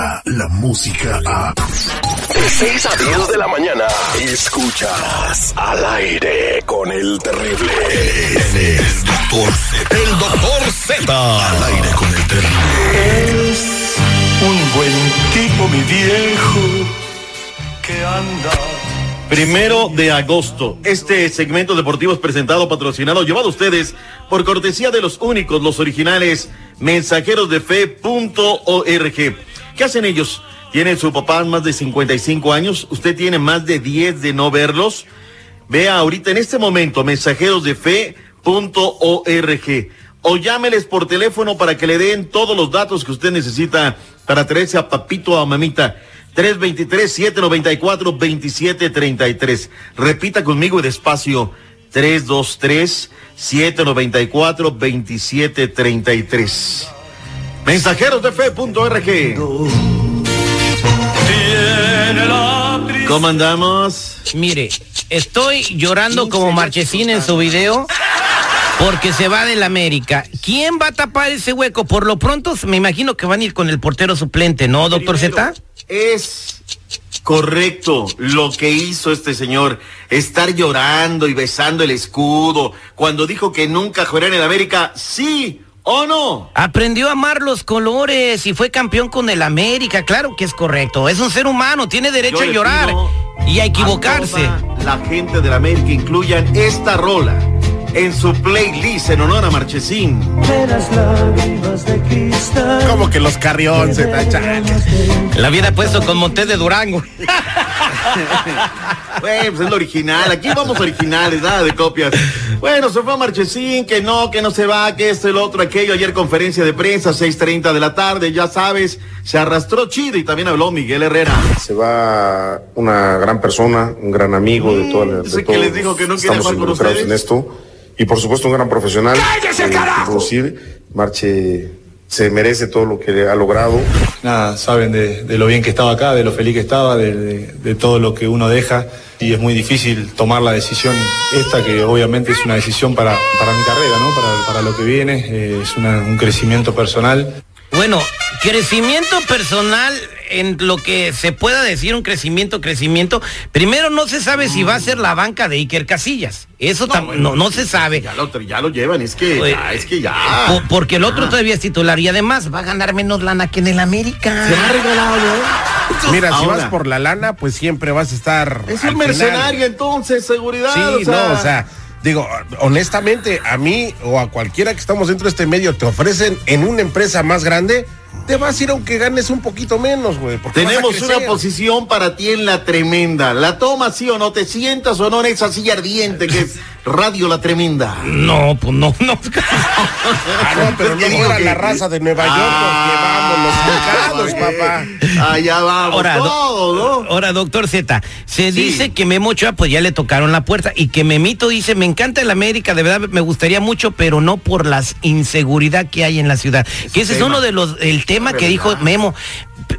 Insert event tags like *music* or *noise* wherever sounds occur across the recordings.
llega la música a... De 6 a 10 de la mañana, escuchas al aire con el terrible. El doctor Z. El doctor Z. Al aire con el terrible. Es un buen tipo, mi viejo, que anda. Primero de agosto, este segmento deportivo es presentado, patrocinado, llevado a ustedes por cortesía de los únicos, los originales, mensajeros de fe.org. ¿Qué hacen ellos? Tienen su papá más de 55 años, usted tiene más de 10 de no verlos. Vea ahorita en este momento, mensajeros de fe.org. O llámeles por teléfono para que le den todos los datos que usted necesita para traerse a papito o a mamita. 323-794-2733. Repita conmigo despacio. 323-794-2733. Mensajeros de fe.org. ¿Cómo andamos? Mire, estoy llorando como Marchesín en su video porque se va del América. ¿Quién va a tapar ese hueco? Por lo pronto me imagino que van a ir con el portero suplente, ¿no, doctor Primero, Z? Es correcto lo que hizo este señor. Estar llorando y besando el escudo. Cuando dijo que nunca jugará en el América, sí o no. Aprendió a amar los colores y fue campeón con el América. Claro que es correcto. Es un ser humano, tiene derecho a llorar y a equivocarse. a la gente del América incluyan esta rola en su playlist en honor a Marchesín. Como que los carrión se tachan. La hubiera puesto con Montes de Durango. *laughs* Bueno, pues es lo original. Aquí vamos originales, nada de copias. Bueno, se fue a Marchesín, que no, que no se va, que esto, el otro, aquello. Ayer conferencia de prensa, 6.30 de la tarde, ya sabes, se arrastró chido y también habló Miguel Herrera. Se va una gran persona, un gran amigo de toda la. de que todos les dijo que no jugar con involucrados ustedes. en esto. Y por supuesto, un gran profesional. ¡Cállese, Eh, carajo! producir. Marche se merece todo lo que ha logrado. Nada, saben de, de lo bien que estaba acá, de lo feliz que estaba, de, de- de todo lo que uno deja. Y es muy difícil tomar la decisión esta, que obviamente es una decisión para, para mi carrera, ¿no? Para, para lo que viene. eh, es una- un crecimiento personal. Bueno, crecimiento personal en lo que se pueda decir un crecimiento, crecimiento. Primero no se sabe si va a ser la banca de Iker Casillas. Eso no, bueno, no, no se sabe. Ya lo, ya lo llevan, es que ya, es que ya. Po- porque el otro todavía es titular y además va a ganar menos lana que en el América. Se ha regalado, ¿eh? Mira, si vas por la lana, pues siempre vas a estar. Es un final. mercenario entonces, seguridad. Sí, o sea, no, o sea, digo, honestamente, a mí o a cualquiera que estamos dentro de este medio te ofrecen en una empresa más grande, te vas a ir aunque ganes un poquito menos, güey. Tenemos una posición para ti en la tremenda. ¿La tomas sí o no? ¿Te sientas o no en esa silla ardiente que es Radio La Tremenda? No, pues no, no. *laughs* Ah, no, pero no que- la raza de Nueva York, Ah, porque vamos, los mocados, papá. Allá vamos, Ahora, do- todo, ¿no? Ahora, doctor Z, se Sí. dice que Memo Ochoa pues ya le tocaron la puerta y que Memito dice, me encanta el América, de verdad me gustaría mucho, pero no por la inseguridad que hay en la ciudad. que ese es uno de los, el tema que dijo. Memo.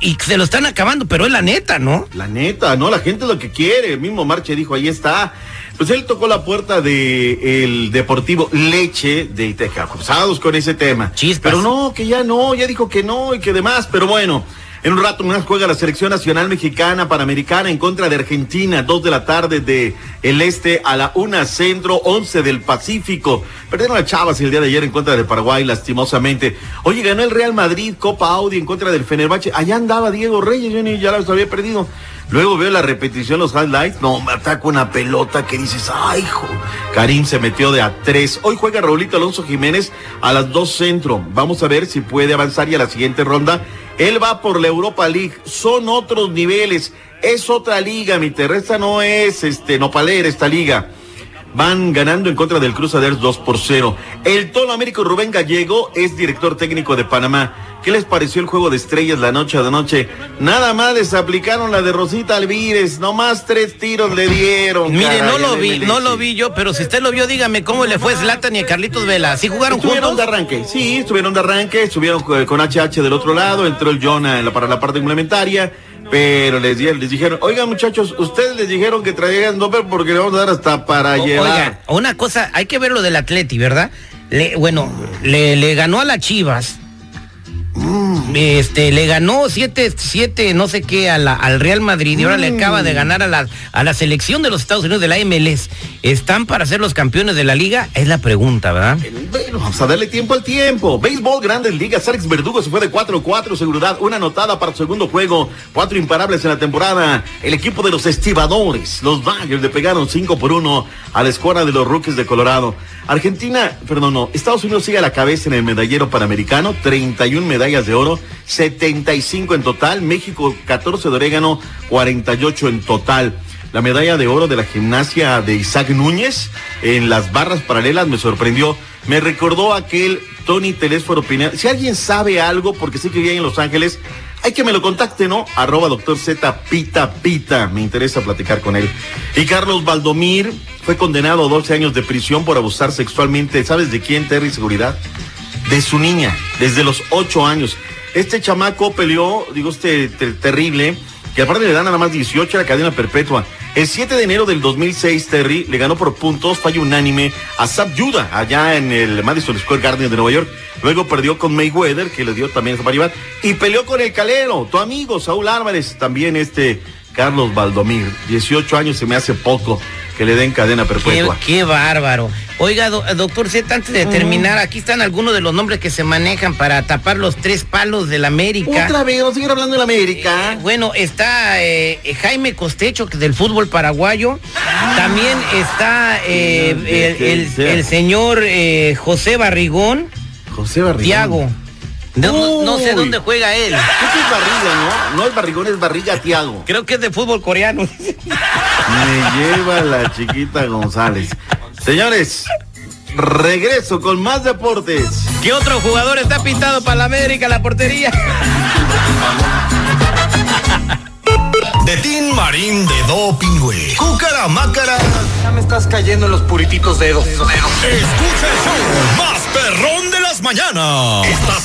Y se lo están acabando, pero es la neta, ¿no? La neta, ¿no? La gente es lo que quiere. El mismo Marche dijo, ahí está. Pues él tocó la puerta de el Deportivo Leche de Iteca, cruzados con ese tema. Chispas. Pero no, que ya no, ya dijo que no y que demás. Pero bueno, en un rato más juega la selección nacional mexicana panamericana en contra de Argentina, dos de la tarde de el este a la una centro, once del Pacífico. Perdieron a Chavas el día de ayer en contra de Paraguay, lastimosamente. Oye, ganó el Real Madrid, Copa Audi en contra del Fenerbahce. Allá andaba Diego Reyes, yo ni ya los había perdido. Luego veo la repetición, los highlights. No, me ataca una pelota que dices, ay, hijo. Karim se metió de a tres. Hoy juega Raulito Alonso Jiménez a las dos centro. Vamos a ver si puede avanzar y a la siguiente ronda. Él va por la Europa League. Son otros niveles. Es otra liga, mi terra. Esta no es este nopalera, esta liga. Van ganando en contra del Crusaders 2 por 0. El Tolo Américo Rubén Gallego es director técnico de Panamá. ¿Qué les pareció el juego de estrellas la noche a la noche? Nada más les aplicaron la de Rosita Alvírez. Nomás tres tiros le dieron. Mire, no lo vi, MLS. no lo vi yo, pero si usted lo vio, dígame cómo le fue Zlatan y Carlitos Vela. ¿Sí jugaron Estuvieron de juntos? arranque, sí, estuvieron de arranque, estuvieron eh, con HH del otro lado, entró el Jonah para la parte complementaria, pero les, di- les dijeron, oigan muchachos, ustedes les dijeron que traigan doble porque le vamos a dar hasta para O- llevar. Oiga, una cosa, hay que ver lo del Atleti, ¿verdad? Le- bueno, le, le ganó a las Chivas Este, le ganó 7, 7, no sé qué, a la- al Real Madrid y ahora le acaba de ganar a la, a la selección de los Estados Unidos de la MLS. ¿Están para ser los campeones de la liga? Es la pregunta, ¿verdad? Bueno, vamos a darle tiempo al tiempo. Béisbol, Grandes Ligas. Alex Verdugo se fue de 4-4, seguridad. Una anotada para su segundo juego. Cuatro imparables en la temporada. El equipo de los estibadores, los Dodgers, le pegaron 5 por 1 a la escuadra de los Rookies de Colorado. Argentina, perdón, no. Estados Unidos sigue a la cabeza en el medallero panamericano. 31 medallas de oro, 75 en total. México, 14 de orégano, 48 en total. La medalla de oro de la gimnasia de Isaac Núñez en las barras paralelas me sorprendió. Me recordó aquel Tony Telésforo Pineda. Si alguien sabe algo, porque sé que vive en Los Ángeles, hay que me lo contacte, ¿no? Arroba doctor Z Pita Pita. Me interesa platicar con él. Y Carlos Valdomir fue condenado a 12 años de prisión por abusar sexualmente. ¿Sabes de quién, Terry Seguridad? De su niña, desde los 8 años. Este chamaco peleó, digo, este ter- terrible, que aparte le dan nada más 18 a la cadena perpetua. El 7 de enero del 2006, Terry le ganó por puntos, fallo unánime a Zab Judah, allá en el Madison Square Garden de Nueva York. Luego perdió con Mayweather, que le dio también esa variedad. Y peleó con el Calero, tu amigo Saúl Álvarez, también este Carlos Valdomir. 18 años se me hace poco que le den cadena perpetua. qué bárbaro. Oiga, do- doctor Z, antes de terminar, aquí están algunos de los nombres que se manejan para tapar los tres palos del América. Otra vez, vamos a seguir hablando de la América. Eh, bueno, está eh, eh, Jaime Costecho, que es del fútbol paraguayo. También está eh, de el, el- señor eh, José Barrigón, José Barrigón. Tiago. No, no- no sé dónde juega él. Creo que es barriga, ¿no? No es barrigón, es barriga Tiago. Creo que es de fútbol coreano. Me lleva la chiquita González. Señores, regreso con más deportes. ¿Qué otro jugador está pintado para la América, la portería? De Tin Marín de Doping, güey. Cúcara Mácara. Ya me estás cayendo en los purititos dedos. Escucha el show más perrón de las mañanas. Estás